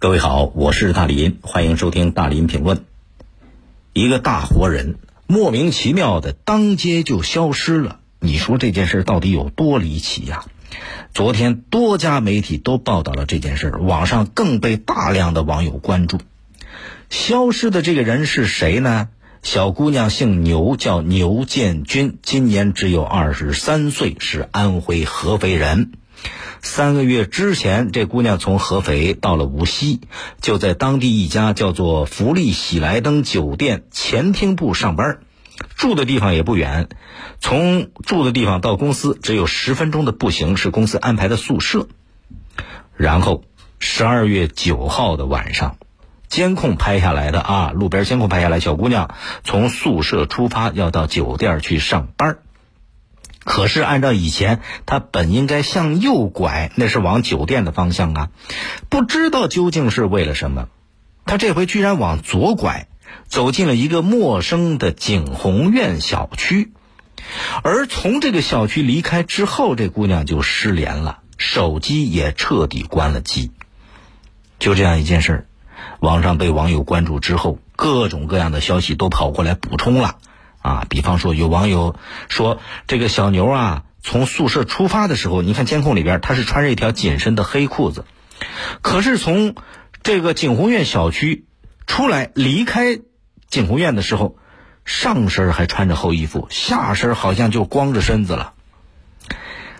各位好，我是大林，欢迎收听大林评论。一个大活人莫名其妙的当街就消失了，你说这件事到底有多离奇呀？昨天多家媒体都报道了这件事，网上更被大量的网友关注。消失的这个人是谁呢？小姑娘姓牛，叫牛建军，今年只有二十三岁，是安徽合肥人。三个月之前，这姑娘从合肥到了无锡，就在当地一家叫做福利喜来登酒店前厅部上班，住的地方也不远，从住的地方到公司只有十分钟的步行，是公司安排的宿舍。然后，十二月九号的晚上，监控拍下来的啊，路边监控拍下来，小姑娘从宿舍出发，要到酒店去上班。可是按照以前，他本应该向右拐，那是往酒店的方向啊。不知道究竟是为了什么，他这回居然往左拐，走进了一个陌生的景宏苑小区。而从这个小区离开之后，这姑娘就失联了，手机也彻底关了机。就这样一件事儿，网上被网友关注之后，各种各样的消息都跑过来补充了。啊，比方说有网友说，这个小牛啊，从宿舍出发的时候，你看监控里边，他是穿着一条紧身的黑裤子，可是从这个景洪苑小区出来离开景洪苑的时候，上身还穿着厚衣服，下身好像就光着身子了。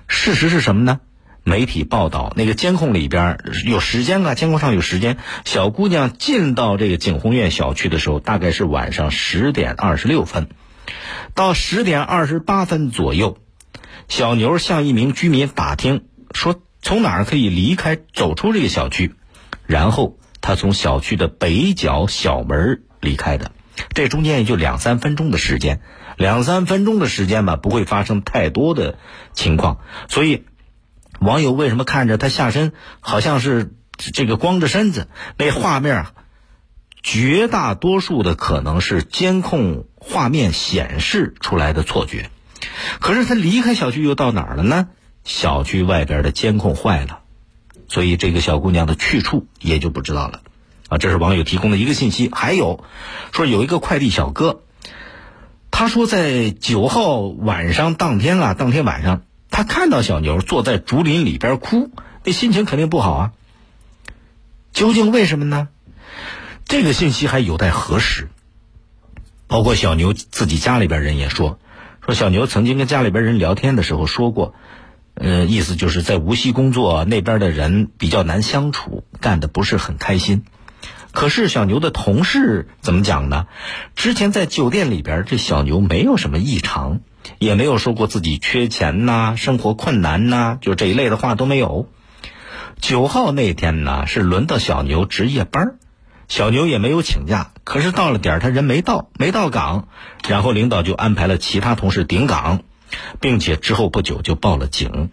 事实是什么呢？媒体报道，那个监控里边有时间啊，监控上有时间。小姑娘进到这个景洪苑小区的时候，大概是晚上十点二十六分。到十点二十八分左右，小牛向一名居民打听说从哪儿可以离开走出这个小区，然后他从小区的北角小门离开的，这中间也就两三分钟的时间，两三分钟的时间吧，不会发生太多的情况。所以，网友为什么看着他下身好像是这个光着身子？那画面，绝大多数的可能是监控。画面显示出来的错觉，可是他离开小区又到哪儿了呢？小区外边的监控坏了，所以这个小姑娘的去处也就不知道了。啊，这是网友提供的一个信息。还有，说有一个快递小哥，他说在九号晚上当天啊，当天晚上他看到小牛坐在竹林里边哭，那心情肯定不好啊。究竟为什么呢？这个信息还有待核实。包括小牛自己家里边人也说，说小牛曾经跟家里边人聊天的时候说过，呃，意思就是在无锡工作那边的人比较难相处，干的不是很开心。可是小牛的同事怎么讲呢？之前在酒店里边，这小牛没有什么异常，也没有说过自己缺钱呐、生活困难呐，就这一类的话都没有。九号那天呢，是轮到小牛值夜班小牛也没有请假，可是到了点儿，他人没到，没到岗，然后领导就安排了其他同事顶岗，并且之后不久就报了警。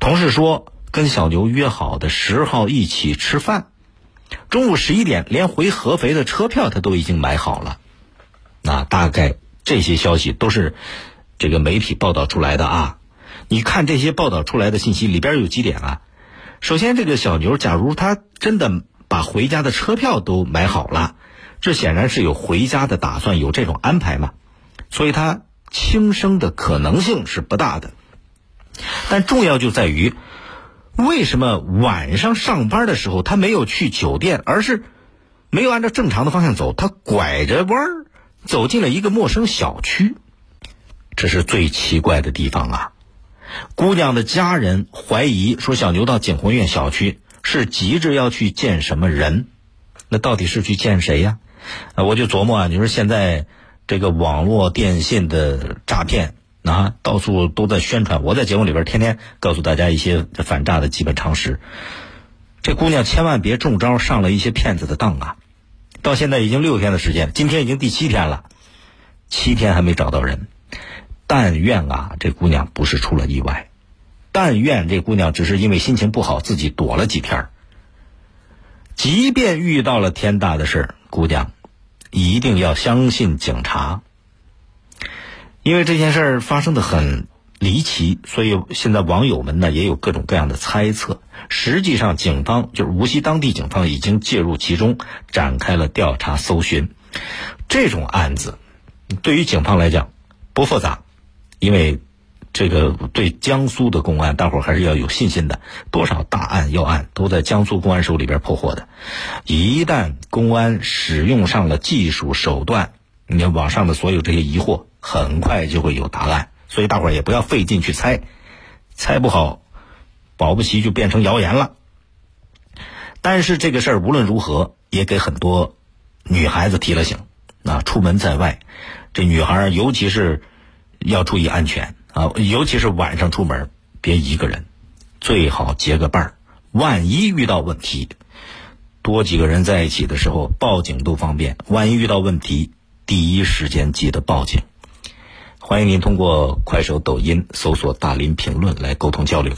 同事说，跟小牛约好的十号一起吃饭，中午十一点连回合肥的车票他都已经买好了。那大概这些消息都是这个媒体报道出来的啊。你看这些报道出来的信息里边有几点啊？首先，这个小牛，假如他真的。把回家的车票都买好了，这显然是有回家的打算，有这种安排嘛？所以他轻生的可能性是不大的。但重要就在于，为什么晚上上班的时候他没有去酒店，而是没有按照正常的方向走，他拐着弯儿走进了一个陌生小区？这是最奇怪的地方啊！姑娘的家人怀疑说，小牛到景宏苑小区。是急着要去见什么人？那到底是去见谁呀？啊，我就琢磨啊，你说现在这个网络电信的诈骗啊，到处都在宣传。我在节目里边天天告诉大家一些反诈的基本常识。这姑娘千万别中招，上了一些骗子的当啊！到现在已经六天的时间，今天已经第七天了，七天还没找到人。但愿啊，这姑娘不是出了意外。但愿这姑娘只是因为心情不好，自己躲了几天。即便遇到了天大的事姑娘一定要相信警察，因为这件事儿发生的很离奇，所以现在网友们呢也有各种各样的猜测。实际上，警方就是无锡当地警方已经介入其中，展开了调查搜寻。这种案子对于警方来讲不复杂，因为这个对江苏的公安，大伙儿还是要有信心的。多少大案要案都在江苏公安手里边破获的。一旦公安使用上了技术手段，你看网上的所有这些疑惑，很快就会有答案。所以大伙儿也不要费劲去猜，猜不好，保不齐就变成谣言了。但是这个事儿无论如何，也给很多女孩子提了醒。啊，出门在外，这女孩尤其是要注意安全啊，尤其是晚上出门，别一个人，最好结个伴儿。万一遇到问题，多几个人在一起的时候，报警都方便。万一遇到问题，第一时间记得报警。欢迎您通过快手、抖音搜索“大林评论”来沟通交流。